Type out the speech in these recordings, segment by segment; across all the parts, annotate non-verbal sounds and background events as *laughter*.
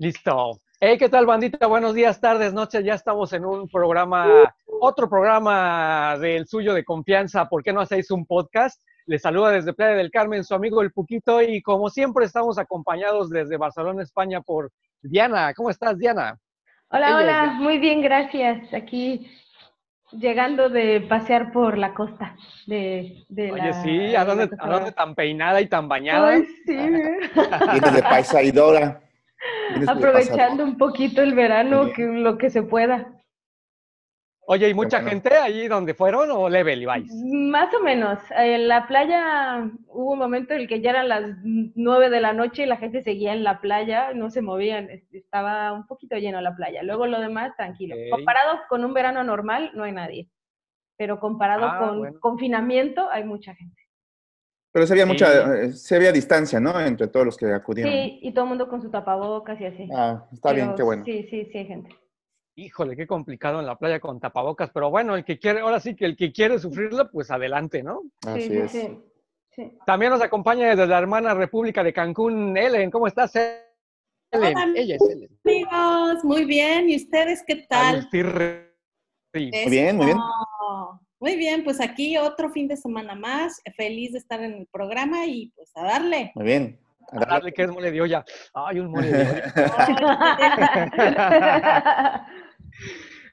Listo. Hey, ¿qué tal, bandita? Buenos días, tardes, noches. Ya estamos en un programa, otro programa del suyo de confianza. ¿Por qué no hacéis un podcast? Les saluda desde Playa del Carmen su amigo El Puquito y como siempre estamos acompañados desde Barcelona, España por Diana. ¿Cómo estás, Diana? Hola, hola, muy bien, gracias. Aquí llegando de pasear por la costa. De, Oye, sí, ¿a dónde, ¿a dónde, tan peinada y tan bañada? Ay, sí. Vienes de paisaidora. Aprovechando un poquito el verano, que, lo que se pueda. Oye, ¿y mucha gente allí donde fueron o level y vais? Más o menos. En la playa hubo un momento en el que ya eran las nueve de la noche y la gente seguía en la playa, no se movían, estaba un poquito lleno la playa. Luego lo demás, tranquilo. Comparado con un verano normal, no hay nadie. Pero comparado Ah, con bueno. confinamiento, hay mucha gente. Pero se había Sí. mucha, eh, se había distancia, ¿no? Entre todos los que acudieron. Sí, y todo el mundo con su tapabocas y así. Ah, está bien, qué bueno. Sí, sí, sí hay gente. Híjole, qué complicado en la playa con tapabocas, pero bueno, el que quiere, ahora sí que el que quiere sufrirlo, pues adelante, ¿no? Así sí, sí, es. sí, sí. También nos acompaña desde la hermana República de Cancún, Ellen. ¿Cómo estás, Ellen? Hola, Ella es Ellen. amigos, muy bien. ¿Y ustedes qué tal? Muy bien, muy bien. Muy bien, pues aquí otro fin de semana más. Feliz de estar en el programa y pues a darle. Muy bien. A A darle. darle que es mole de olla. Ay, un mole de olla. *laughs*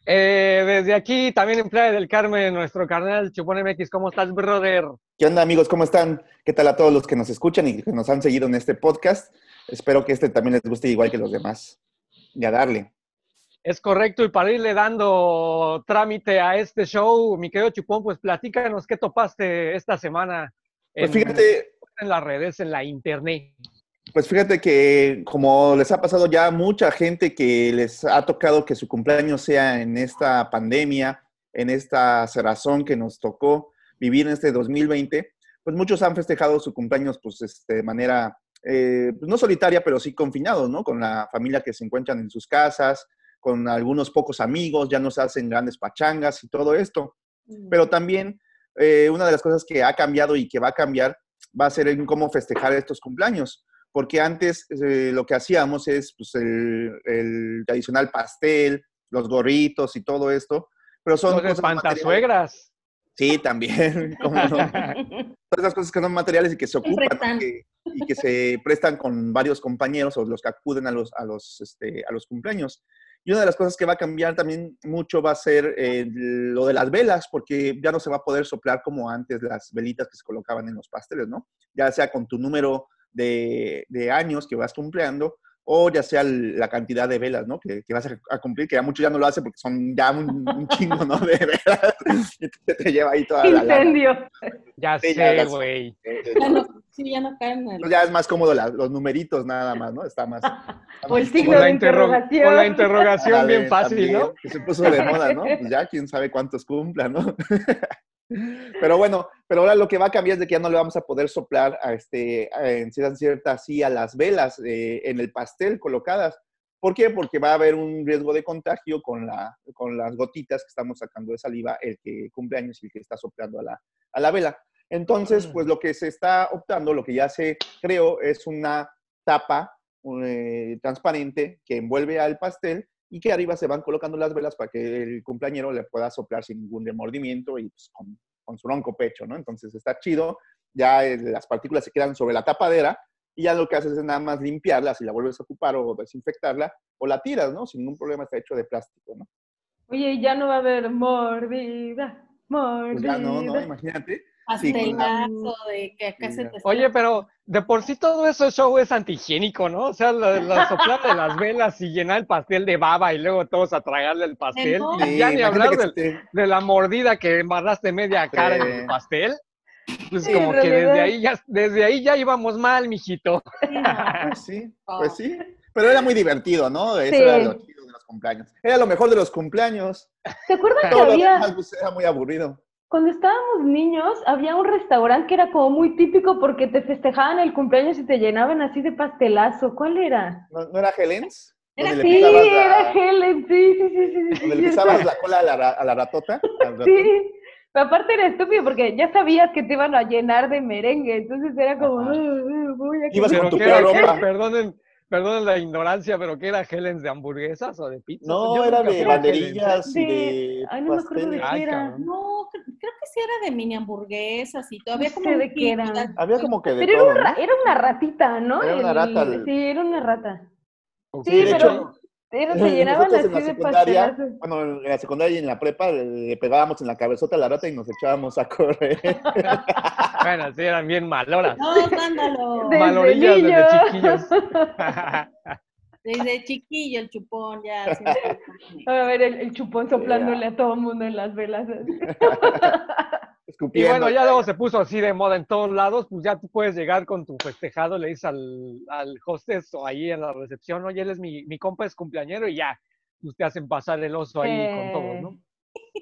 Eh, desde aquí, también en Playa del Carmen, nuestro carnal Chupón MX. ¿Cómo estás, brother? ¿Qué onda, amigos? ¿Cómo están? ¿Qué tal a todos los que nos escuchan y que nos han seguido en este podcast? Espero que este también les guste igual que los demás. Y a darle. Es correcto, y para irle dando trámite a este show, mi querido Chupón, pues platícanos qué topaste esta semana Pues en, fíjate, en las redes, en la internet. Pues fíjate que como les ha pasado ya mucha gente que les ha tocado que su cumpleaños sea en esta pandemia, en esta cerrazón que nos tocó vivir en este 2020, pues muchos han festejado su cumpleaños pues este, de manera, eh, pues, no solitaria, pero sí confinados, ¿no? Con la familia que se encuentran en sus casas, con algunos pocos amigos, ya no se hacen grandes pachangas y todo esto. Pero también eh, una de las cosas que ha cambiado y que va a cambiar va a ser en cómo festejar estos cumpleaños. Porque antes eh, lo que hacíamos es pues, el, el tradicional pastel, los gorritos y todo esto. Pero son Los espantasuegras. Sí, también. *laughs* ¿cómo no? *laughs* Todas esas cosas que son materiales y que se ocupan y que se prestan con varios compañeros o los que acuden a los, a los, este, a los cumpleaños. Y una de las cosas que va a cambiar también mucho va a ser eh, lo de las velas, porque ya no se va a poder soplar como antes las velitas que se colocaban en los pasteles, ¿no? Ya sea con tu número de, de años que vas cumpliendo o ya sea el- la cantidad de velas, ¿no? Que, que vas a, a cumplir, que ya muchos ya no lo hacen porque son ya un, un chingo, ¿no? De velas. *laughs* Y te, te lleva ahí toda la lana. Incendio. Ya Sí, sé, güey. Ya no, sí, ya no caen en el... ya es más cómodo la- los numeritos nada más, ¿no? Está más. está *laughs* O el signo la, de interro- interrogación. con la interrogación bien fácil, también, ¿no? Que se puso de moda, ¿no? Pues ya quién sabe cuántos cumplan, ¿no? *laughs* Pero bueno, pero ahora lo que va a cambiar es de que ya no le vamos a poder soplar a este, a- en cierta, así a las velas eh, en el pastel colocadas. ¿Por qué? Porque va a haber un riesgo de contagio con, la, con las gotitas que estamos sacando de saliva, el que cumple años y el que está soplando a la, a la vela. Entonces, Mm. pues lo que se está optando, lo que ya se creó, es una tapa eh, transparente que envuelve al pastel y que arriba se van colocando las velas para que el cumpleañero le pueda soplar sin ningún remordimiento y pues, con, con su ronco pecho, ¿no? Entonces está chido, ya eh, las partículas se quedan sobre la tapadera y ya lo que haces es nada más limpiarla, si la vuelves a ocupar o desinfectarla, o la tiras, ¿no? Sin ningún problema, está hecho de plástico, ¿no? Oye, ya no va a haber mordida, mordida. Pues ya no, ¿no? Imagínate. Pastelazo de que acá se te... Oye, pero de por sí todo eso show es antihigiénico, ¿no? O sea, la, la de las velas y llenar el pastel de baba y luego todos a tragarle el pastel. no. Y ya Sí, ni hablar del- te- de la mordida que embarraste media cara en Sí. el pastel. Pues Sí, como en que desde ahí ya, desde ahí ya íbamos mal, mijito. Sí, no. Pues sí, pues sí. Pero era muy divertido, ¿no? Eso Sí. era lo chido de los cumpleaños. Era lo mejor de los cumpleaños. ¿Te acuerdas que Todo había, pues, era muy aburrido. Cuando estábamos niños, había un restaurante que era como muy típico porque te festejaban el cumpleaños y te llenaban así de pastelazo? ¿Cuál era? ¿No, no era Helen's? Era- Sí, era la, Helen, sí, sí, sí, sí. sí, donde le pisabas la cola a la, ra- a la ratota. *laughs* Sí, pero aparte era estúpido porque ya sabías que te iban a llenar de merengue, entonces era como. "Uh, uh, voy a Ibas comer". con tu peor ropa. perdonen, perdón la ignorancia, pero ¿qué era Helens de hamburguesas o de pizza? No, Yo era de banderillas y De- Ay, no me acuerdo de qué era. No, cre- creo que sí era de mini hamburguesas y todavía No como de qué era. Había como que de Pero era, todo, un ra- ¿no? era una ratita, ¿no? Era una rata el- Sí, era una rata. Sí, de pero se llenaban así de pastelazos. bueno, en la secundaria y en la prepa le, le pegábamos en la cabezota a la rata y nos echábamos a correr. *laughs* Bueno, sí, eran bien maloras. No, ándalo. Desde Malorillas desde niño. chiquillos. *laughs* Desde chiquillo el chupón ya. siempre- A ver, el, el chupón soplándole a todo el mundo en las velas. así. *laughs* Y Escupiendo. bueno, ya luego se puso así de moda en todos lados, pues ya tú puedes llegar con tu festejado, le dices al, al hostess o ahí en la recepción, oye, él es mi, mi compa, es cumpleañero y ya, pues te hacen pasar el oso ahí con todos, ¿no?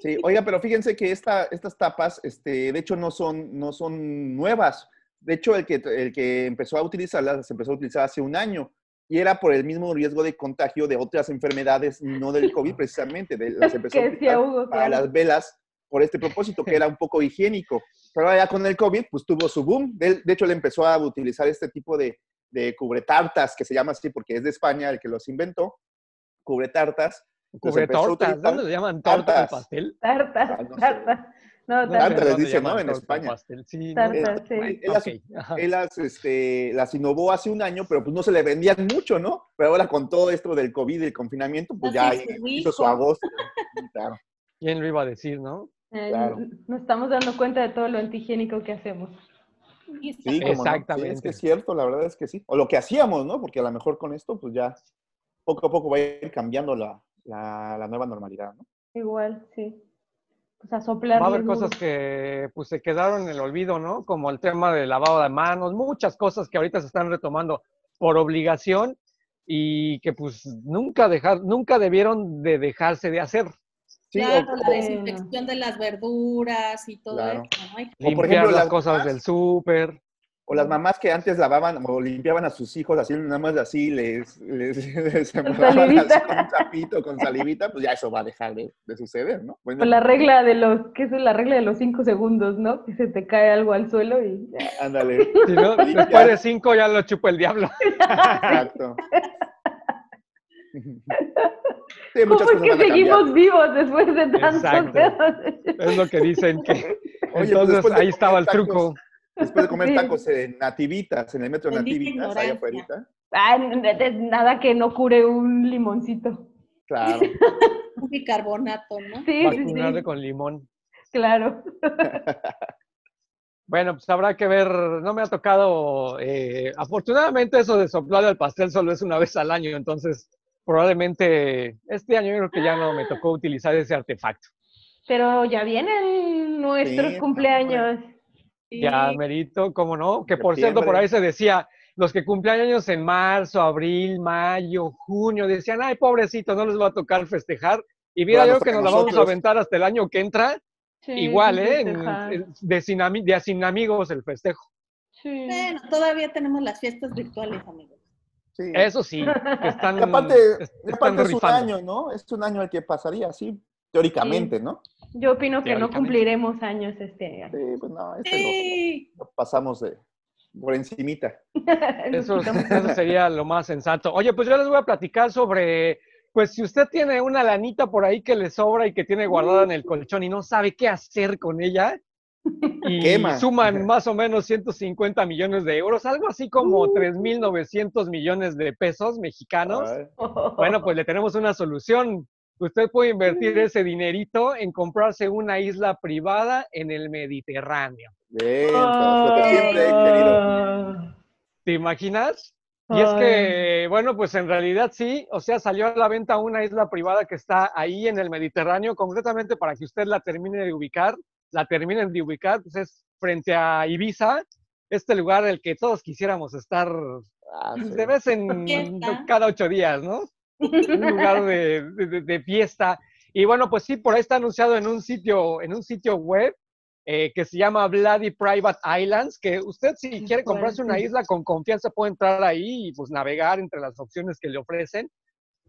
Sí, oiga, pero fíjense que esta, estas tapas, este, de hecho, no son, no son nuevas. De hecho, el que, el que empezó a utilizarlas, las empezó a utilizar hace un año. Y era por el mismo riesgo de contagio de otras enfermedades, no del COVID *laughs* precisamente. De, las empezó a *laughs* utilizar Hugo, para claro. las velas por este propósito, que era un poco higiénico. Pero ya con el COVID, pues tuvo su boom. De, de hecho, él empezó a utilizar este tipo de, de cubretartas, que se llama así porque es de España el que los inventó. Cubretartas. Entonces Cubre tortas, utilizar- ¿dónde le llaman torta al pastel? Tartas, Ah, no tartas. No, No Tartas les dicen, ¿no? En España. pastel, sí, no, Tartas, no, sí. Él las- ok, ajá. Él las, este, las innovó hace un año, pero pues no se le vendían mucho, ¿no? Pero ahora con todo esto del COVID y el confinamiento, pues ya hizo su agosto. *laughs* Claro. ¿Quién lo iba a decir, no? Eh, Claro. Nos estamos dando cuenta de todo lo antihigiénico que hacemos. Sí, cómo no. Sí, Exactamente. es que es cierto, la verdad es que sí. O lo que hacíamos, ¿no? Porque a lo mejor con esto, pues ya poco a poco va a ir cambiando la, la, la nueva normalidad, ¿no? Igual, sí. Pues a soplar. Va a haber cosas que pues se quedaron en el olvido, ¿no? Como el tema del lavado de manos, muchas cosas que ahorita se están retomando por obligación y que pues nunca dejar, nunca debieron de dejarse de hacer. Sí, claro, o- la desinfección de las verduras y todo Claro. eso. ¿no? Hay- O por Limpiar ejemplo, las las cosas del súper. O las mamás que antes lavaban o limpiaban a sus hijos así, nada más así, les, les, *laughs* así con un trapito, con salivita, pues ya eso va a dejar de, de suceder, ¿no? Bueno, Pues la regla de los, ¿qué es la regla de los cinco segundos, no? Que se te cae algo al suelo y ya. ándale, *laughs* Si no, después de cinco ya lo chupa el diablo. *laughs* exacto. Sí, ¿Cómo es que seguimos vivos después de tantos Exacto. Es lo que dicen que. Oye, pues Entonces de ahí estaba el truco. Después de comer Sí. tacos en nativitas, en el metro Bendita Nativitas, allá afuera. Ah, nada que no cure un limoncito. Claro. *laughs* Un bicarbonato, ¿no? Sí, sí, Vacunarle sí. con limón. Claro. *laughs* Bueno, pues habrá que ver, no me ha tocado, eh, afortunadamente eso de soplar al pastel solo es una vez al año, entonces probablemente este año yo creo que ya no me tocó utilizar ese artefacto. Pero ya vienen nuestros Sí, cumpleaños. Sí. Ya merito, ¿cómo no? Que por cierto, por ahí se decía, los que cumplen años en marzo, abril, mayo, junio, decían, ay, pobrecito, no les va a tocar festejar. Y mira, Ahora yo nos que nos la vamos a aventar hasta el año que entra, Sí, igual, ¿eh? De, sin de sin amigos el festejo. Sí. Bueno, todavía tenemos las fiestas virtuales, amigos. Sí. Eso sí, que *laughs* están, Y aparte, están aparte es un año, ¿no? Es un año el que pasaría así, teóricamente, ¿no? Yo opino que no cumpliremos años este año. Sí, pues no, este lo- Sí. lo, pasamos de, por encimita. *laughs* Eso, eso sería lo más sensato. Oye, pues yo les voy a platicar sobre, pues si usted tiene una lanita por ahí que le sobra y que tiene guardada en el colchón y no sabe qué hacer con ella, y *laughs* Quema. suman *laughs* más o menos 150 millones de euros, algo así como 3.900 millones de pesos mexicanos. Bueno, pues le tenemos una solución. Usted puede invertir ese dinerito en comprarse una isla privada en el Mediterráneo. bien, siempre querido. Ah. ¿Te imaginas? Y es que, bueno, pues en realidad sí, o sea, salió a la venta una isla privada que está ahí en el Mediterráneo, concretamente para que usted la termine de ubicar, la terminen de ubicar, pues es frente a Ibiza, este lugar del que todos quisiéramos estar Ah, sí. de vez en cada ocho días, ¿no? Un lugar de, de- de fiesta. Y bueno, pues sí, por ahí está anunciado en un sitio, en un sitio web eh, que se llama Bloody Private Islands, que usted si quiere comprarse una isla con confianza puede entrar ahí y pues navegar entre las opciones que le ofrecen,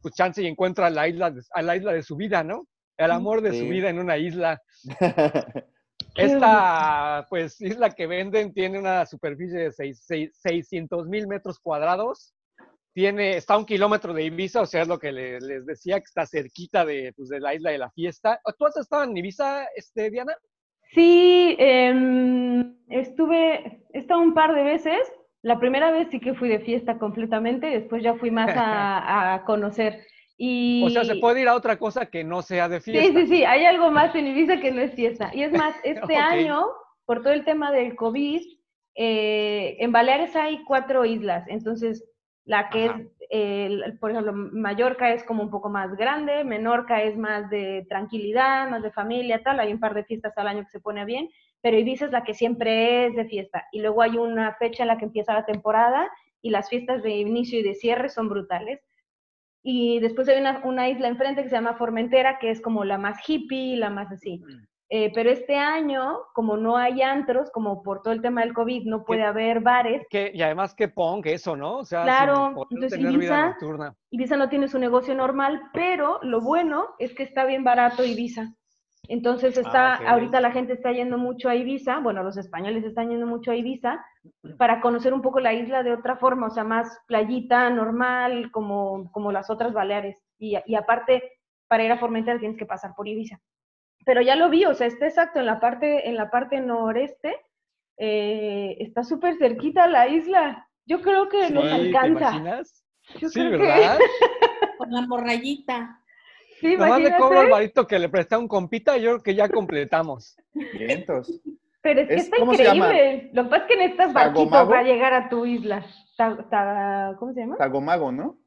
pues chance y encuentra la isla de, a la isla de su vida, ¿no? El amor de su vida en una isla. *laughs* Esta, pues, isla que venden tiene una superficie de seis- seis- 600 mil metros cuadrados. Tiene, está a un kilómetro de Ibiza, o sea, es lo que le- les decía, que está cerquita de, pues, de la isla de la fiesta. ¿Tú has estado en Ibiza, este, Diana? Sí, em, estuve, he estado un par de veces. La primera vez sí que fui de fiesta completamente, después ya fui más a, *laughs* a conocer. Y... O sea, se puede ir a otra cosa que no sea de Sí, fiesta. sí, sí, hay algo más en Ibiza que no es fiesta. Y es más, *laughs* este Ok. año, por todo el tema del COVID, eh, en Baleares hay cuatro islas, entonces la que Ajá. es, eh, por ejemplo, Mallorca es como un poco más grande, Menorca es más de tranquilidad, más de familia, tal, hay un par de fiestas al año que se pone bien, pero Ibiza es la que siempre es de fiesta. Y luego hay una fecha en la que empieza la temporada y las fiestas de inicio y de cierre son brutales. Y después hay una, una isla enfrente que se llama Formentera, que es como la más hippie, la más así. Eh, pero este año, como no hay antros, como por todo el tema del COVID, no puede haber bares, Que, y además que punk eso, ¿no? O sea, Claro, entonces Ibiza-. Ibiza no tiene su negocio normal, pero lo bueno es que está bien barato Ibiza. Entonces está, Ah, ok. ahorita la gente está yendo mucho a Ibiza, bueno, los españoles están yendo mucho a Ibiza para conocer un poco la isla de otra forma, o sea, más playita, normal, como, como las otras Baleares. Y, y aparte, para ir a Formentera tienes que pasar por Ibiza. Pero ya lo vi, o sea, está exacto en la parte, en la parte noreste, eh, está súper cerquita la isla. Yo creo que nos Sí, ¿te alcanza. imaginas? Yo Sí, creo que- ¿verdad? *laughs* Con la morrayita. Sí, Nomás le cobro al varito que le presté a un compita y yo creo que ya completamos. Vientos. Pero es que Es- está increíble. Lo que pasa es que necesitas barquito para llegar a tu isla. Ta- ta- ¿Cómo se llama? Tagomago, ¿no?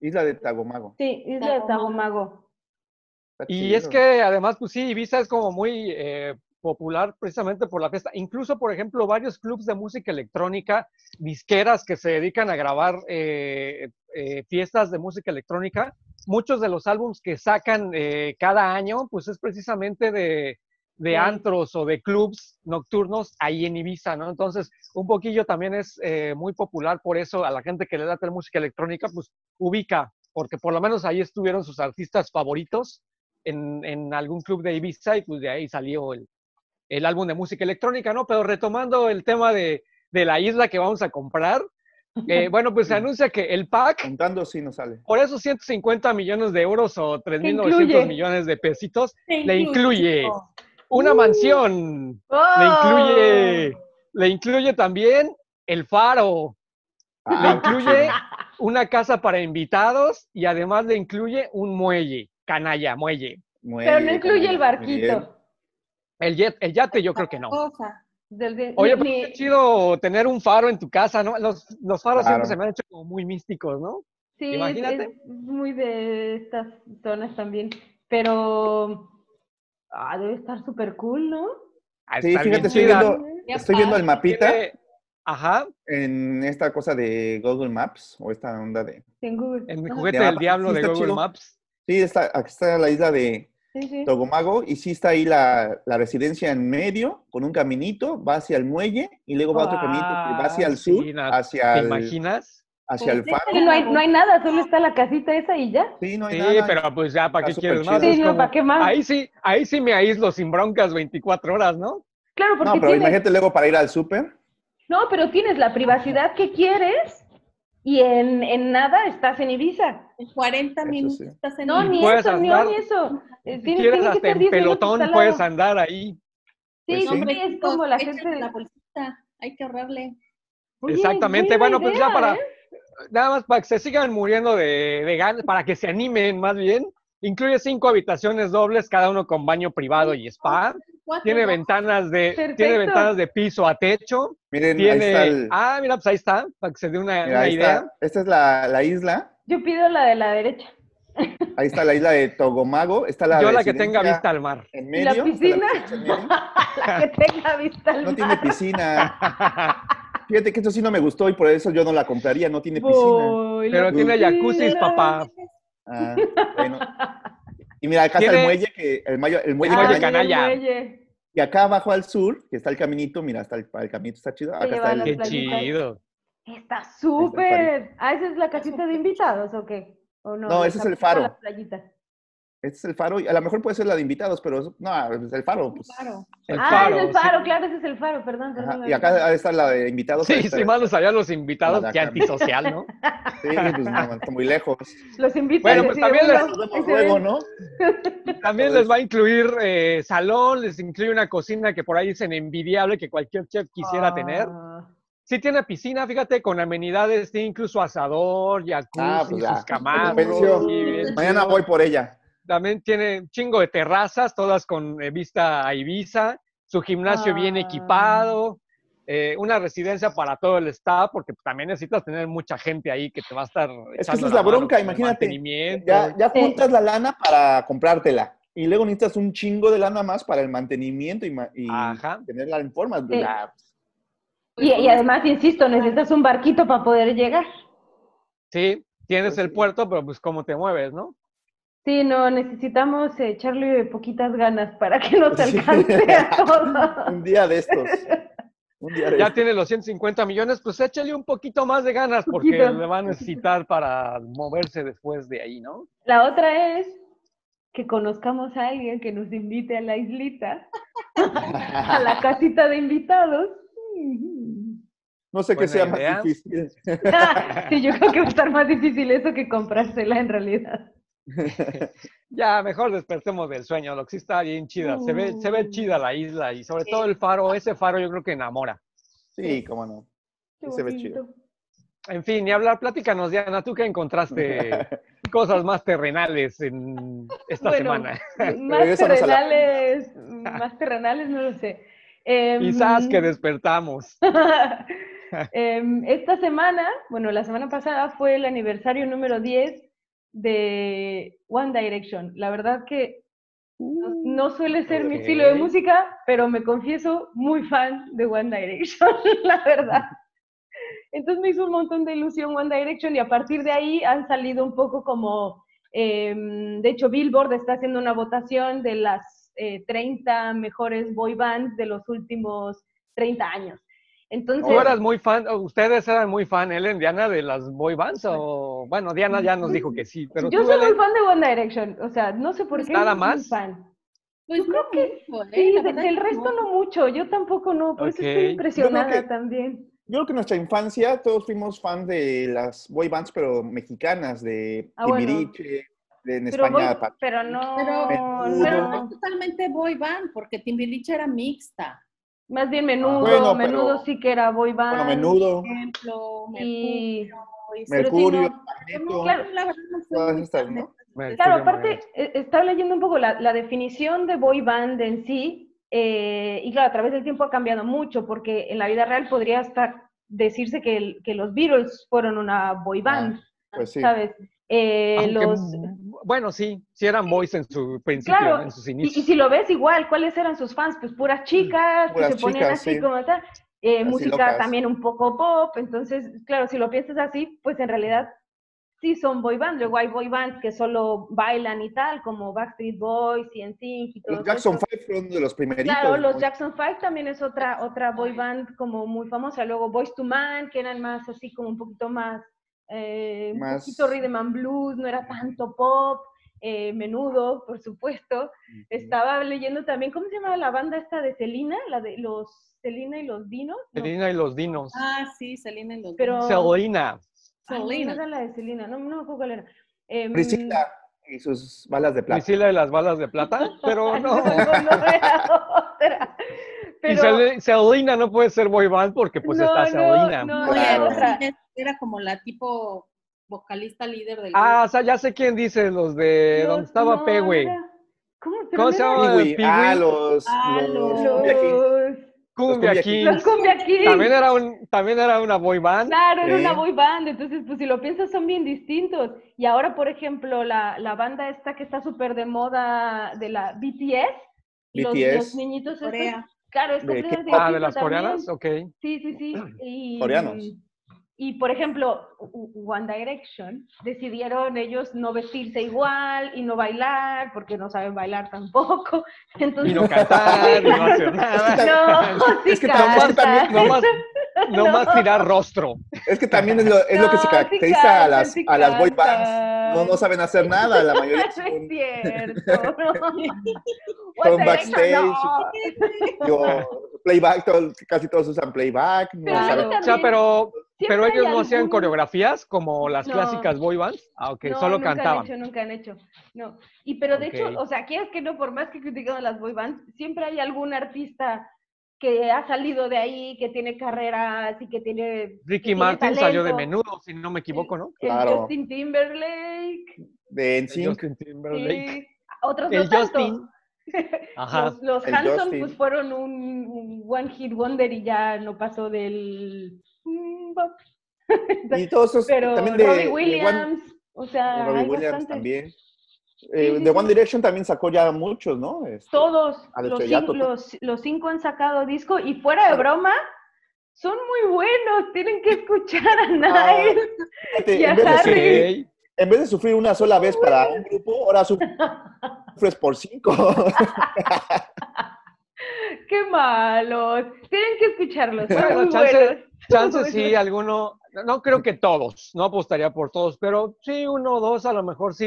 Isla de Tagomago. Sí, isla de Tagomago. Y es que además, pues sí, Ibiza es como muy eh, popular precisamente por la fiesta. Incluso, por ejemplo, varios clubs de música electrónica, disqueras que se dedican a grabar eh, eh, fiestas de música electrónica, muchos de los álbums que sacan cada año, pues es precisamente de, de Sí. antros o de clubs nocturnos ahí en Ibiza, ¿no? Entonces, un poquillo también es muy popular por eso a la gente que le da la música electrónica, pues ubica, porque por lo menos ahí estuvieron sus artistas favoritos en, en algún club de Ibiza y pues de ahí salió el, el álbum de música electrónica, ¿no? Pero retomando el tema de, de la isla que vamos a comprar, eh, *laughs* bueno, pues se anuncia que el pack, Contando sí nos sale. por esos 150 millones de euros o 3.900 incluye? millones de pesitos, le incluye chico. una mansión, le ¡Oh! incluye, le incluye también el faro, le Ah, incluye una casa para invitados y además le incluye un muelle, canalla, muelle. Muelle, Pero no incluye el barquito. El, jet, el yate yo creo que no. Cosa. Del- de- Oye, ni- pero qué chido tener un faro en tu casa, ¿no? Los, los faros Claro. siempre se me han hecho como muy místicos, ¿no? sí, es- imagínate. es muy de estas zonas también. Pero ah, debe estar súper cool, ¿no? Ah, Sí, fíjate, estoy viendo, estoy viendo el mapita Tiene- Ajá, en esta cosa de Google Maps o esta onda de... En Google. en mi Ajá. juguete del sí diablo de Google chido. Maps. Sí, está, aquí está la isla de Sí, sí. Togomago y sí está ahí la, la residencia en medio con un caminito, va hacia el muelle y luego va otro caminito que va hacia el sur, sí, hacia ¿Te el, imaginas? hacia el Pues faro. Sí, no hay, no hay nada, solo está la casita esa y ya. Sí, no hay Sí, nada. pero pues ya, ¿para qué quieres más? Sí, no, como- ¿para qué más? Ahí sí, ahí sí me aíslo sin broncas 24 horas, ¿no? Claro, porque No, pero tienes, imagínate luego para ir al súper. no, pero tienes la privacidad que quieres y en, en nada estás en Ibiza. En 40 Eso minutos sí. estás en No, el- ni Puedes eso, ni andar- ni eso. Eh, Si tienes- quieres tienes que hasta en 10 minutos pelotón puedes andar ahí. Sí, Pues sí. Hombre, es como la gente. la bolsita. Hay que ahorrarle. Oye, Exactamente. Bueno, pues ya idea, para, ¿eh? nada más para que se sigan muriendo de, de ganas, para que se animen más bien. Incluye cinco habitaciones dobles, cada uno con baño privado y spa. Cuatro, Tiene ¿no? ventanas de, tiene ventanas de piso a techo. Miren, ahí Tiene, está el- ah, mira, pues ahí está, para que se dé una, mira, una ahí idea. está. Esta es la, la isla. Yo pido la de la derecha. Ahí está la isla de Togomago. Está la Yo la que tenga vista al mar. En ¿Y medio. la piscina? *laughs* la que tenga vista al No tiene mar. piscina. Fíjate que eso sí no me gustó y por eso yo no la compraría. No tiene piscina. Pero tiene jacuzzi, piscina. papá. Ah, bueno. Y mira, acá está el muelle, que, el, mayo- el muelle El Ah, muelle canalla. sí, el canalla. muelle. Y acá abajo al sur, que está el caminito, mira, está el, el caminito está chido. Acá está el, Qué chido. Está súper. Ah, ¿esa es la casita de invitados o qué? ¿O no? No, La ese es el faro. las playitas. Este es el faro. y A lo mejor puede ser la de invitados, pero es- no, es el faro. Pues. El ah, faro, es el faro, sí. claro, ese es el faro, perdón. Y acá ha de estar la de invitados. Sí, está- si mal nos sabían los invitados, qué antisocial, ¿no? Sí, pues no, está muy lejos. Los invito Bueno, a pues también "Oigan, les- Nos vemos luego, ven". ¿no? *laughs* También les va a incluir eh, salón, les incluye una cocina que por ahí dicen envidiable que cualquier chef quisiera tener. Ah, Sí tiene piscina, fíjate, con amenidades, tiene incluso asador, jacuzzi, Ah, pues sus bien Mañana voy por ella. También tiene un chingo de terrazas, todas con eh, vista a Ibiza, su gimnasio bien Ah. equipado, eh, una residencia para todo el staff, porque también necesitas tener mucha gente ahí que te va a estar. que echando esa es la bronca, imagínate. mantenimiento. Ya, ya Sí. juntas la lana para comprártela. Y luego necesitas un chingo de lana más para el mantenimiento y, tenerla en forma. Sí. Y, y además, insisto, necesitas un barquito para poder llegar. Sí, tienes Pues el puerto, pero pues cómo te mueves, ¿no? Sí, no, necesitamos echarle poquitas ganas para que nos *laughs* Sí. alcance a todos. un día de estos. Un día de Ya estos. tiene los 150 millones, pues échale un poquito más de ganas porque Poquito. le va a necesitar para moverse después de ahí, ¿no? La otra es que conozcamos a alguien que nos invite a la islita, a la casita de invitados. No sé qué sea idea. más difícil. *laughs* Sí, yo creo que va a estar más difícil eso que comprársela en realidad. *laughs* Ya, mejor despertemos del sueño, lo que sí está bien chida. Se ve, se ve Mm. chida la isla y sobre todo el faro, ese faro yo creo que enamora. Sí, cómo no. Qué se ve bonito. En fin, ni hablar, platícanos, Diana, ¿tú qué encontraste *laughs* cosas más terrenales en esta Bueno, semana? *laughs* Más la terrenales, más terrenales, no lo sé. Em, Quizás que despertamos. Em, esta semana, bueno, la semana pasada fue el aniversario número 10 de One Direction. La verdad que no, no suele ser mi estilo de música, pero me confieso muy fan de One Direction, *laughs* la verdad. Entonces me hizo un montón de ilusión One Direction y a partir de ahí han salido un poco como, em, de hecho Billboard está haciendo una votación de las eh, 30 mejores boy bands de los últimos 30 años. Entonces, ¿Tú eras muy fan, o ustedes eran muy fan, Ellen, Diana, de las boy bands? O, bueno, Diana ya nos dijo que sí, pero yo tú, soy muy Ellen, fan de One Direction, o sea, no sé por qué. ¿Nada muy más? fan. Pues Yo creo que mucho, ¿eh? Sí, de- del resto no mucho, yo tampoco no, por eso Ok. estoy impresionada que- también. Yo creo que en nuestra infancia todos fuimos fan de las boy bands, pero mexicanas, de Ah, bueno. De en Pero, España. voy- pero no, Pero, pero no, totalmente boy band, porque Timbiriche era mixta. Más bien menudo, Bueno, pero- menudo sí que era boy band. Bueno, menudo, Por ejemplo, Y Mercurio, y claro. aparte, eh, estaba leyendo un poco la, la definición de boy band en sí, eh, y claro, a través del tiempo ha cambiado mucho, porque en la vida real podría hasta decirse que, el- que los Beatles fueron una boy band, Pues sí. ¿sabes? Eh, los, Bueno, sí, sí eran boys en su principio, Claro, en sus inicios. y si lo ves igual, ¿cuáles eran sus fans? Pues puras chicas, que se ponían chicas, así sí. como tal. Eh, música locas. también un poco pop, entonces, claro, si lo piensas así, pues en realidad sí son boy bands. Luego hay boy bands que solo bailan y tal, como Backstreet Boys, NSYNC y todo Los Jackson eso. 5 fueron de los primeritos. Claro, los. Jackson 5 también es otra, otra boy band como muy famosa. Luego Boys to Man, que eran más así como un poquito más, eh, un Más- poquito rhythm and blues, no era tanto pop. eh, menudo, por supuesto. Estaba leyendo también, ¿cómo se llama la banda esta de Celina? La de los Celina y los Dinos. No, Selena y los Dinos. Ah, sí, Selena y los Pero- Selena. ay, no, no era la de Celina, no, no me acuerdo cuál era. Em, Priscila y sus balas de plata. Priscila de las balas de plata, *laughs* pero no. no, no era otra. Y Pero, Selena no puede ser boy band porque pues No, está no, Selena. no, Claro. Era como la tipo vocalista líder del Ah, o sea, ya sé quién dice, los de donde estaba no, Pewe. era- ¿Cómo, ¿Cómo se llama? Ah, los, Ah, los, los- Cumbia Kings. Los, Cumbia. También era, un, también era una boy band. Claro, era una boy band, entonces pues si lo piensas son bien distintos. Y ahora, por ejemplo, la, la banda esta que está súper de moda de la BTS, y los, BTS. los niñitos estos, claro, estos ¿De Ah, de las también. coreanas, ok. Sí, sí, sí. Y, Coreanos. Y por ejemplo, One Direction decidieron ellos no vestirse igual y no bailar porque no saben bailar tampoco. *laughs* Entonces, y no cantar, y no hacer nada. *laughs* No, *laughs* sí Es que cantan. también- Nomás, nomás tirar rostro. Es que también es lo, es lo que se No, sí caracteriza a las, sí a las boy bands. No, no saben hacer nada, la mayoría No son, es cierto. Son One Direction, backstage. no. yo, playback, todo- casi todos usan playback. No Pero saben- O sea, pero, pero ellos hay no hacían algún- coreografías como las No. clásicas boy bands. Ah, ok, No, solo nunca cantaban. Han hecho, nunca han hecho. No. Y pero de hecho, o sea, quieres que no, por más que criticamos a las boy bands, siempre hay algún artista que ha salido de ahí, que tiene carreras y que tiene. Ricky que tiene Martin salió de menudo, si no me equivoco, ¿no? El Claro. Justin Timberlake. De NSYNC. Justin Timberlake. sí. Otros El no tanto. Ajá. Los, Hanson pues fueron un, un one hit wonder y ya no pasó del mm. *laughs* Y todos esos pero también de, Robbie de One- Williams, o sea, Robbie hay Williams bastantes. también. Eh, sí, de sí. One Direction también sacó ya muchos, ¿no? Este, Todos, los, cinco han sacado disco y fuera de broma, son muy buenos, tienen que escuchar a Ah, Nile fíjate, y a en, vez de Harry. sufrir, Ok. en vez de sufrir una sola vez para un grupo, ahora sufres por cinco. *laughs* ¡Qué malos! Tienen que escucharlos, son muy chance- buenos. Chances *laughs* sí, alguno, no creo que todos, no apostaría por todos, pero sí uno o dos a lo mejor sí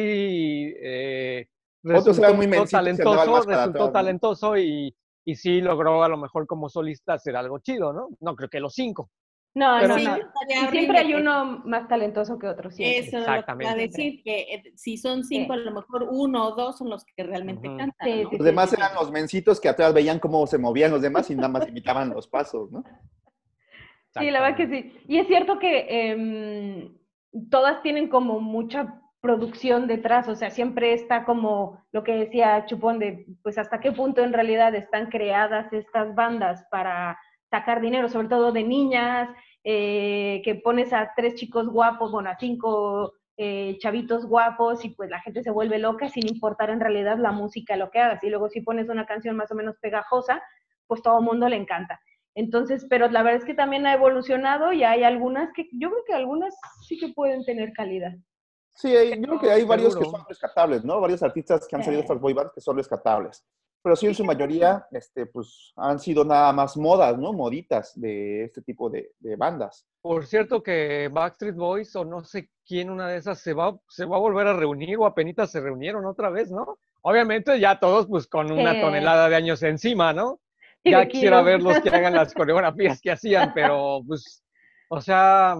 eh, Otros eran muy resultó mencitos y andaban talentoso, resultó talentoso y, y sí logró a lo mejor como solista hacer algo chido, ¿no? No creo que los cinco. No, Pero no, sí, no. Y siempre hay uno más talentoso que otro, siempre. Eso es lo que iba a Exactamente. decir, que eh, si son cinco, Sí. a lo mejor uno o dos son los que realmente Ujú. cantan. Sí, ¿no? sí, Los demás sí, sí. eran los mencitos que atrás veían cómo se movían los demás y nada más imitaban los pasos, ¿no? Sí, la verdad que sí. Y es cierto que em, todas tienen como mucha producción detrás, o sea, siempre está como lo que decía Chupón de, pues hasta qué punto en realidad están creadas estas bandas para sacar dinero, sobre todo de niñas, eh, que pones a tres chicos guapos, bueno, a cinco eh, chavitos guapos y pues la gente se vuelve loca sin importar en realidad la música, lo que hagas. Y luego si pones una canción más o menos pegajosa, pues todo el mundo le encanta. Entonces, pero la verdad es que también ha evolucionado y hay algunas que, yo creo que algunas sí que pueden tener calidad. Sí, hay- yo creo que hay varios que Seguro. son rescatables, ¿no? Varios artistas que han salido de Sí. estas boy bands que son rescatables. Pero sí, en su mayoría, este, pues, han sido nada más modas, ¿no? Moditas de este tipo de, de bandas. Por cierto que Backstreet Boys o no sé quién una de esas se va, se va a volver a reunir o apenas se reunieron otra vez, ¿no? Obviamente ya todos pues con una Sí. tonelada de años encima, ¿no? Ya quisiera kilos. verlos que hagan las *laughs* coreografías que hacían, pero pues, o sea,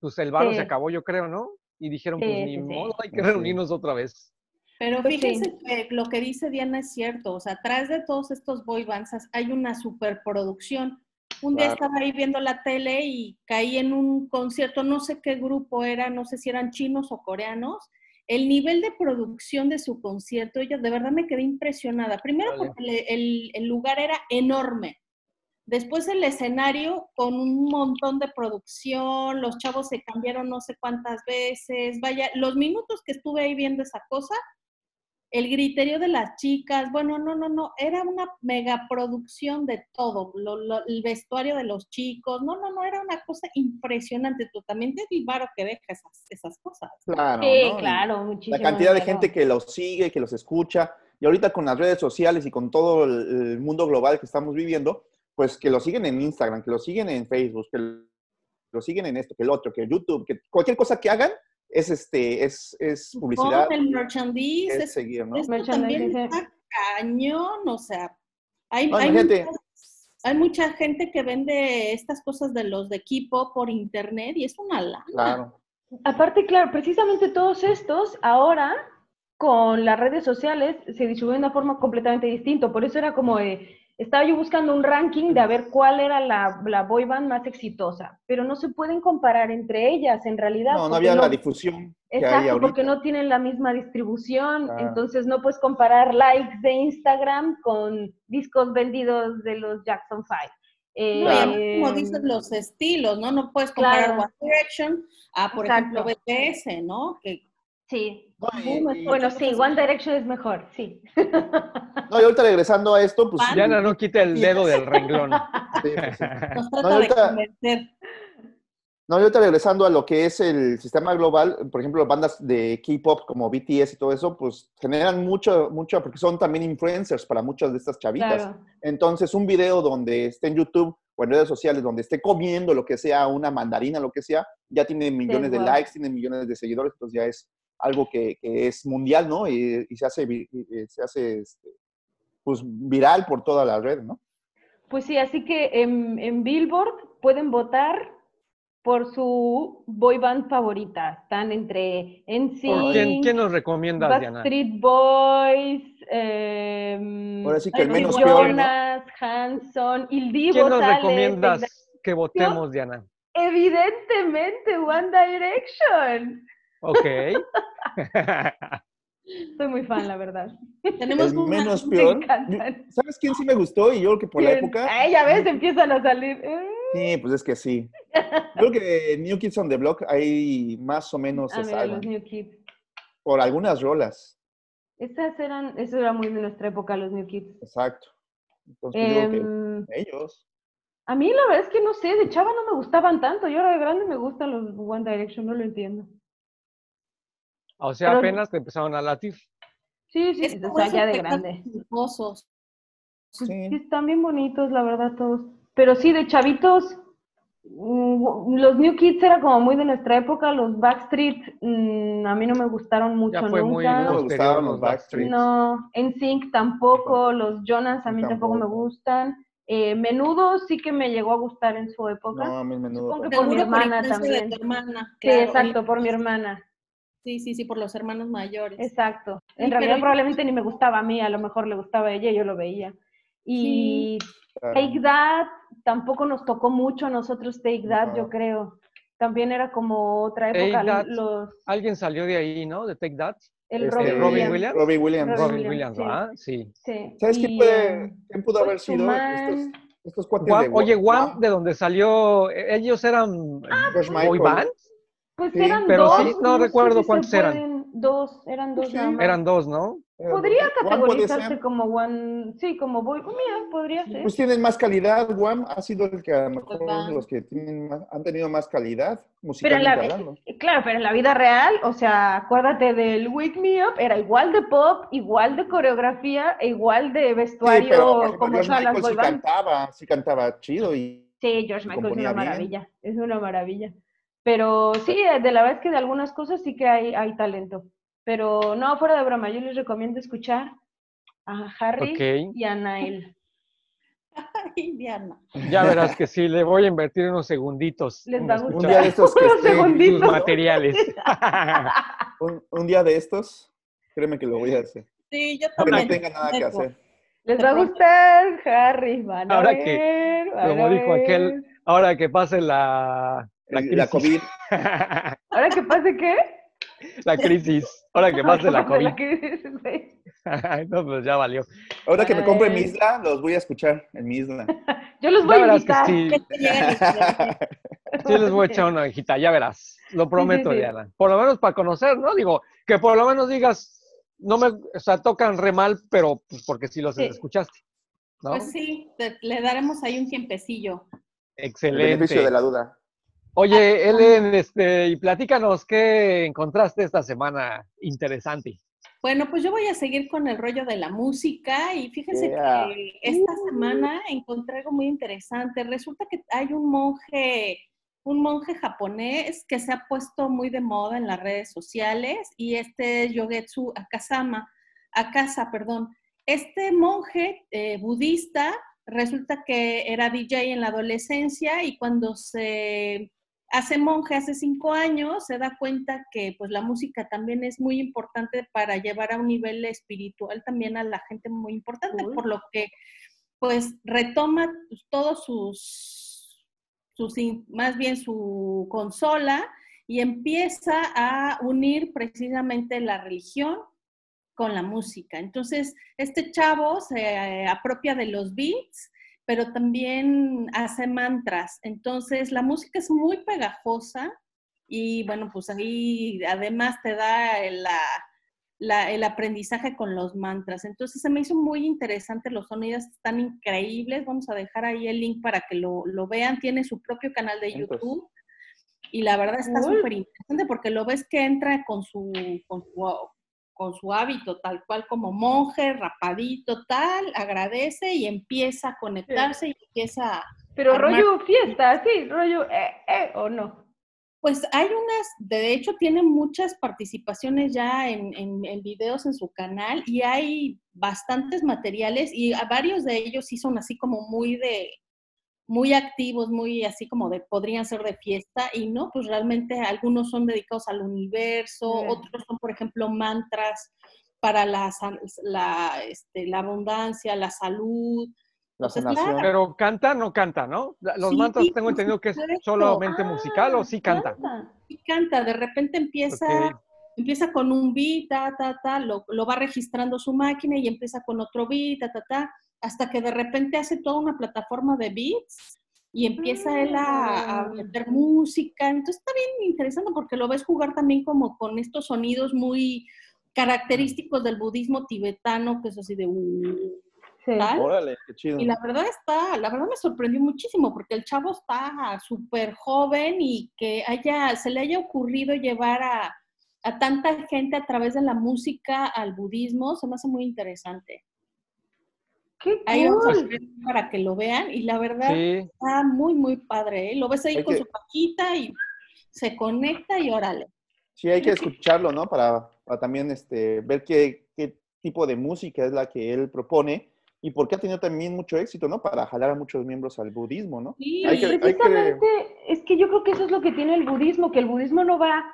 pues el Sí. se acabó, yo creo, ¿no? Y dijeron, pues ni sí, modo, hay que Sí. reunirnos otra vez. Pero Pues sí. fíjense que lo que dice Diana es cierto, o sea, atrás de todos estos boy bands hay una superproducción. Un día Claro. estaba ahí viendo la tele y caí en un concierto, no sé qué grupo era, no sé si eran chinos o coreanos. El nivel de producción de su concierto, yo de verdad me quedé impresionada. Primero Vale. porque el lugar era enorme. Después el escenario con un montón de producción, los chavos se cambiaron no sé cuántas veces. Vaya, los minutos que estuve ahí viendo esa cosa, el griterío de las chicas, bueno, no, no, no, era una megaproducción de todo, lo- lo- el vestuario de los chicos, no, no, no, era una cosa impresionante, totalmente el varo que deja esas, esas cosas. Claro, Sí, ¿no? Y claro, muchísimo. La cantidad de gente que los sigue, que los escucha, y ahorita con las redes sociales y con todo el, el mundo global que estamos viviendo, pues que lo siguen en Instagram, que lo siguen en Facebook, que lo siguen en esto, que el otro, que YouTube, que cualquier cosa que hagan es este, es, es publicidad, el merchandise, es es- seguir, ¿no? esto también está cañón, o sea, hay, No, hay, imagínate. muchas- hay mucha gente que vende estas cosas de los de equipo por internet y es una lana. Claro. Aparte, claro, precisamente todos estos ahora con las redes sociales se distribuyen de una forma completamente distinta. Por eso era como de, estaba yo buscando un ranking de a ver cuál era la, la boy band más exitosa, pero no se pueden comparar entre ellas en realidad. No, no había la difusión que hay Exacto, ahorita. porque no tienen la misma distribución, Claro. entonces no puedes comparar likes de Instagram con discos vendidos de los Jackson 5. Eh, No, y además, como dices, los estilos, ¿no? No puedes comparar Claro. One Direction a, por Exacto. ejemplo, BTS, ¿no? Que Sí, No, y- y- bueno, sí, One Direction es mejor, sí. no, y ahorita regresando a esto, pues... Diana no quita el dedo del *laughs* renglón. sí, pues, sí. *laughs* nos No, trata y ahorita- de convencer. No, yo te regresando a lo que es el sistema global, por ejemplo, bandas de K-pop como BTS y todo eso, pues generan mucho, mucho, porque son también influencers para muchas de estas chavitas. Claro. Entonces, un video donde esté en YouTube o en redes sociales, donde esté comiendo lo que sea, una mandarina, lo que sea, ya tiene millones de likes, tiene millones de seguidores, entonces ya es algo que, que es mundial, ¿no? Y, y se hace, y se hace este, pues, viral por toda la red, ¿no? Pues sí, así que en, en Billboard pueden votar por su boy band favorita. Están entre ¿Por ¿Quién, NSYNC, quién nos recomiendas, Diana? Backstreet Boys, em, Ahora sí que el menos peor, ¿no? Jonas, Hanson, Il Divo ¿Quién nos recomiendas que votemos, Diana? Evidentemente, One Direction. Ok. Soy muy fan, la verdad. Tenemos El menos Me peor. encantan. ¿Sabes quién sí me gustó? Y yo creo que por la época. Ay, ya ves, empiezan a salir. Eh, Sí, pues es que sí. Creo que New Kids on the Block ahí más o menos Ah, se mira, los New Kids. Por algunas rolas. Esas eran, eso era muy de nuestra época, los New Kids. Exacto. Entonces yo creo Em, que ellos. a mí la verdad es que no sé, de chava no me gustaban tanto. Yo ahora de grande me gustan los One Direction, no lo entiendo. O sea, Pero- apenas te empezaron a latir. Sí, sí, Es o sea, ya de grande. Pues, Sí. sí, están bien bonitos, la verdad, todos. Pero sí, de chavitos, mm, los New Kids era como muy de nuestra época, los Backstreet mm, a mí no me gustaron mucho Ya fue muy nunca. No me gustaban los Backstreet. No, NSYNC tampoco, los Jonas a mí tampoco me gustan. Eh, Menudo sí que me llegó a gustar en su época. No, a mí menudo. Supongo que por mi hermana también. tu hermana, Sí, exacto, por mi hermana. Sí, sí, sí, por los hermanos mayores. Exacto. Sí, En realidad pero- probablemente ni me gustaba a mí, a lo mejor le gustaba a ella y yo lo veía. Y Claro. Take That tampoco nos tocó mucho a nosotros Take That, yo No. creo. También era como otra Take época, That. los, Alguien salió de ahí, ¿no? De Take That. el Este, Robin, Robin Williams. Williams. Robin Williams. Robin Williams, sí. ¿ah? Sí. Sí. ¿Sabes quién, puede, em, quién pudo haber sido? Man. Estos, estos cuates Guam- de oye, Guam, Guam. de donde salió, eh, ellos eran George boy Michael. band, Pues Sí, eran pero dos. sí, no sé recuerdo si cuántos eran. Dos, eran dos Sí, eran dos, ¿no? Eh, Podría categorizarse ser. como one, sí, como boy, mira, podría ser. Pues tienen más calidad. Guam ha sido el que a lo mejor Guam. los que tienen más- han tenido más calidad Pero en musicalmente la, hablando. claro, pero en la vida real, o sea, acuérdate del Wake Me Up, era igual de pop, igual de coreografía, e igual de Sí, vestuario, pero por ejemplo, como George todas las Michael sí cantaba, sí cantaba chido y Sí, George Michael es una bien. maravilla, es una maravilla. Pero sí, eh, de la verdad es que de algunas cosas sí que hay, hay talento. Pero no, fuera de broma, yo les recomiendo escuchar a Harry Ok. y a Nael. *laughs* Ay, Diana. Ya verás que sí, le voy a invertir unos segunditos. Les va a escuchar un día de estos que Unos esté- sus segunditos. materiales. *laughs* un, un día de estos, créeme que lo voy a hacer. Sí, yo Que no también. tenga nada que hacer. Les va a gustar, Harry. Van a Ahora ver, que, van como a dijo aquel, ahora que pase la, la La. COVID. *laughs* ¿Ahora que pase qué? la crisis. Ahora que pase la *laughs* COVID. crisis, güey. no, pues ya valió. Ahora que me compre mi isla, los voy a escuchar en mi isla. *laughs* Yo los Ya voy a invitar. sí, sí les voy a echar una hojita, ya verás. Lo prometo, sí. Diana. Por lo menos para conocer, ¿no? Digo, que por lo menos digas, no me, o sea, tocan re mal, pero pues porque sí los Sí. escuchaste. ¿no? Pues sí, te- le daremos ahí un tiempecillo. El Excelente. beneficio de la duda. Oye, Ellen, este, y platícanos qué encontraste esta semana interesante. Bueno, pues yo voy a seguir con el rollo de la música y fíjense Yeah. que esta semana encontré algo muy interesante. Resulta que hay un monje, un monje japonés que se ha puesto muy de moda en las redes sociales y este es Yogetsu Akasama, Akasa, perdón. Este monje eh, budista resulta que era DJ en la adolescencia y cuando se hace monje hace cinco años, se da cuenta que pues la música también es muy importante para llevar a un nivel espiritual también a la gente muy importante, por lo que pues retoma todos sus, sus, más bien su consola y empieza a unir precisamente la religión con la música. Entonces, este chavo se apropia de los beats pero también hace mantras. Entonces, la música es muy pegajosa y bueno, pues ahí además te da el, la- la- el aprendizaje con los mantras. Entonces, se me hizo muy interesante, los sonidos están increíbles. Vamos a dejar ahí el link para que lo, lo vean. Tiene su propio canal de. YouTube. Y la verdad está súper interesante porque lo ves que entra con su, con su con su hábito tal cual como monje, rapadito, tal, agradece y empieza a conectarse y empieza, Pero Armar- rollo fiesta, sí, rollo, eh, eh, o no. pues hay unas, de hecho tiene muchas participaciones ya en, en, en videos en su canal y hay bastantes materiales y a varios de ellos sí son así como muy de, muy activos, muy así como de, podrían ser de fiesta y no, pues realmente algunos son dedicados al universo, Bien. otros son, por ejemplo, mantras para la, san- la, este, la abundancia, la salud. La Pues, sanación. claro. Pero canta, no canta, ¿no? Los Sí, mantras tengo entendido que es solamente musical o sí canta. Y canta, de repente empieza, empieza con un beat, ta, ta, ta, lo, lo va registrando su máquina y empieza con otro beat, ta, ta, ta, hasta que de repente hace toda una plataforma de beats y empieza él a, a Mm. meter música. Entonces está bien interesante porque lo ves jugar también como con estos sonidos muy característicos del budismo tibetano, que es así de... uh, Sí. tal. Órale, qué chido. Y la verdad está, la verdad me sorprendió muchísimo porque el chavo está súper joven y que haya, se le haya ocurrido llevar a, a tanta gente a través de la música al budismo, se me hace muy interesante. ¡Qué Ahí vamos a cool! poner para que lo vean y la verdad Sí, está muy, muy padre. ¿eh? Lo ves ahí Hay con que- su cajita y se conecta y órale. Sí, hay que escucharlo, ¿no? Para, para también este, ver qué, qué tipo de música es la que él propone y por qué ha tenido también mucho éxito, ¿no? Para jalar a muchos miembros al budismo, ¿no? Sí, Hay que- hay que- Precisamente es que yo creo que eso es lo que tiene el budismo, que el budismo no va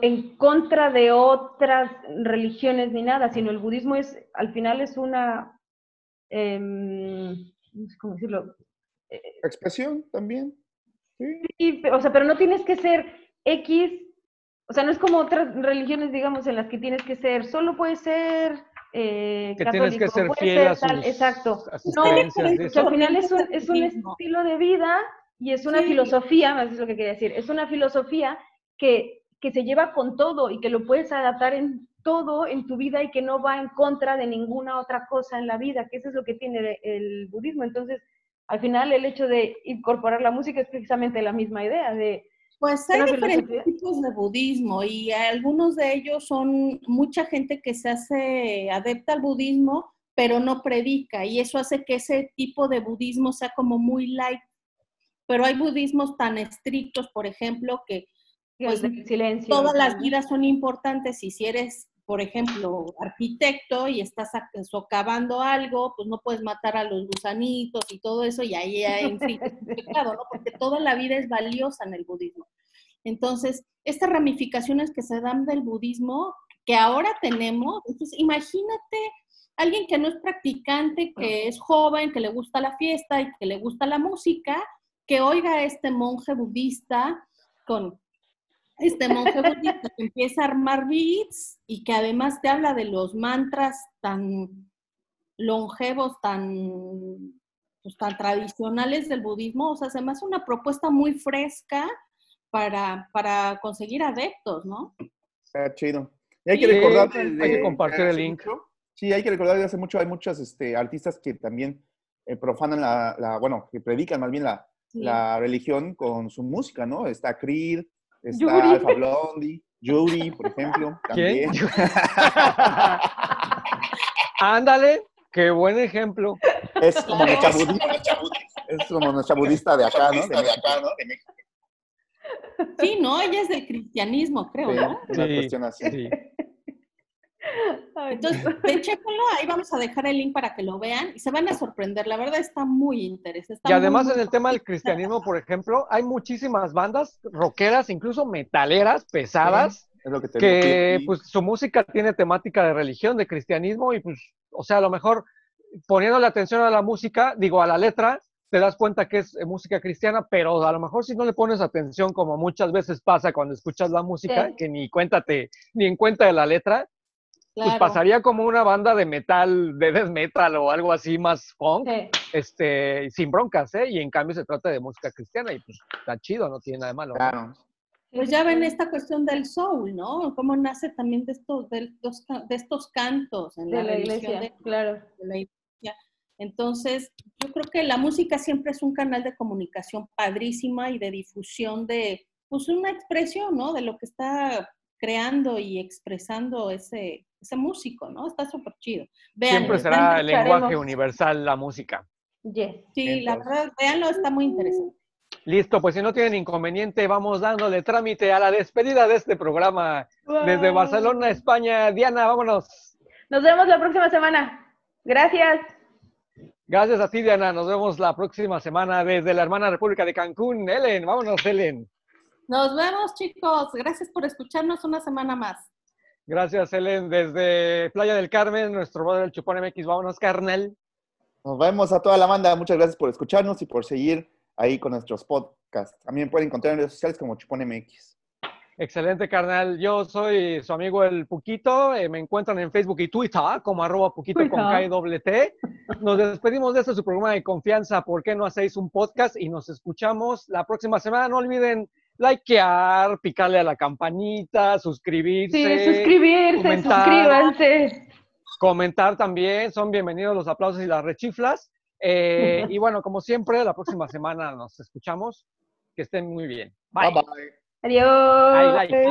en contra de otras religiones ni nada, sino el budismo es, al final es una, em, no sé cómo decirlo, Expresión también. Sí. O sea, pero no tienes que ser X, o sea, no es como otras religiones, digamos, en las que tienes que ser, solo puedes ser eh, que tienes que católico, ser fiel a tal, exacto. a sus No, creencias. Que al final es un, es un estilo de vida y es una Sí. filosofía, más es lo que quería decir, es una filosofía que, que se lleva con todo y que lo puedes adaptar en todo en tu vida y que no va en contra de ninguna otra cosa en la vida, que eso es lo que tiene el budismo. Entonces, al final el hecho de incorporar la música es precisamente la misma idea de Pues hay diferentes filosofía. tipos de budismo y algunos de ellos son mucha gente que se hace adepta al budismo, pero no predica y eso hace que ese tipo de budismo sea como muy light. Pero hay budismos tan estrictos, por ejemplo, que Pues, silencio. todas las vidas son importantes y si eres, por ejemplo, arquitecto y estás socavando algo, pues no puedes matar a los gusanitos y todo eso y ahí ya infringes un pecado, ¿no? *laughs* Porque toda la vida es valiosa en el budismo. Entonces, estas ramificaciones que se dan del budismo, que ahora tenemos, entonces imagínate alguien que no es practicante, que es joven, que le gusta la fiesta y que le gusta la música, que oiga a este monje budista con este monje budista que empieza a armar beats y que además te habla de los mantras tan longevos, tan, pues, tan tradicionales del budismo. O sea, se me hace una propuesta muy fresca para, para conseguir adeptos, ¿no? Está chido. Y hay que Sí, recordar. hay que compartir el link. mucho- sí, hay que recordar que hace mucho hay muchos este, artistas que también eh, profanan la, la- bueno, que predican más bien la, Sí. la religión con su música, ¿no? Está Creed, está Yuri. Alpha Blondie, Yuri, por ejemplo, *laughs* ¿Quién? también. *laughs* Ándale, qué buen ejemplo. Es como nuestra budista, es como nuestra budista de acá, ¿no? De acá, ¿no? *laughs* Sí, no, ella es del cristianismo, creo, ¿no? una Sí, cuestión así. sí. Entonces, de chéquenlo, ahí vamos a dejar el link para que lo vean y se van a sorprender. La verdad está muy interesante. está Y además muy, en el tema del cristianismo, por ejemplo, hay muchísimas bandas rockeras, incluso metaleras, pesadas, Es lo que te que digo. pues su música tiene temática de religión, de cristianismo y pues, o sea, a lo mejor poniendo la atención a la música, digo, a la letra, te das cuenta que es eh, música cristiana, pero a lo mejor si no le pones atención, como muchas veces pasa cuando escuchas la música, Sí. que ni cuéntate, ni en cuenta de la letra, pues pasaría como una banda de metal, de death metal o algo así más funk, sí. este, sin broncas, ¿eh? Y en cambio se trata de música cristiana y pues está chido, no tiene nada de malo. Claro. Pues ya ven esta cuestión del soul, ¿no? Cómo nace también de estos, de de estos cantos en de la, iglesia, de- claro. de la iglesia. Entonces, yo creo que la música siempre es un canal de comunicación padrísima y de difusión de, pues una expresión, ¿no? De lo que está creando y expresando ese, ese músico, ¿no? Está súper chido. Siempre será el lenguaje universal la música. Sí, la verdad, véanlo, está muy interesante. Listo, pues si no tienen inconveniente, vamos dándole trámite a la despedida de este programa desde Barcelona, España. Diana, vámonos. Nos vemos la próxima semana. Gracias. Gracias a ti, Diana. Nos vemos la próxima semana desde la hermana República de Cancún. Ellen, vámonos, Ellen. Nos vemos, chicos. Gracias por escucharnos una semana más. Gracias, Ellen. Desde Playa del Carmen, nuestro brother el Chupón MX. Vámonos, carnal. Nos vemos a toda la banda. Muchas gracias por escucharnos y por seguir ahí con nuestros podcasts. También pueden encontrar en redes sociales como Chupón MX. Excelente, carnal. Yo soy su amigo el Puquito. Eh, me encuentran en Facebook y Twitter como arroba Puquito con K y T. Nos despedimos de este su programa de confianza. ¿Por qué no hacéis un podcast? Y nos escuchamos la próxima semana. No olviden likear, picarle a la campanita, suscribirse. Sí, suscribirse, suscríbanse. Comentar también. Son bienvenidos los aplausos y las rechiflas. Eh, *laughs* y bueno, como siempre, la próxima semana nos escuchamos. Que estén muy bien. Bye bye. Adiós. I like.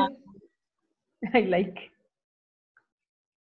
I like.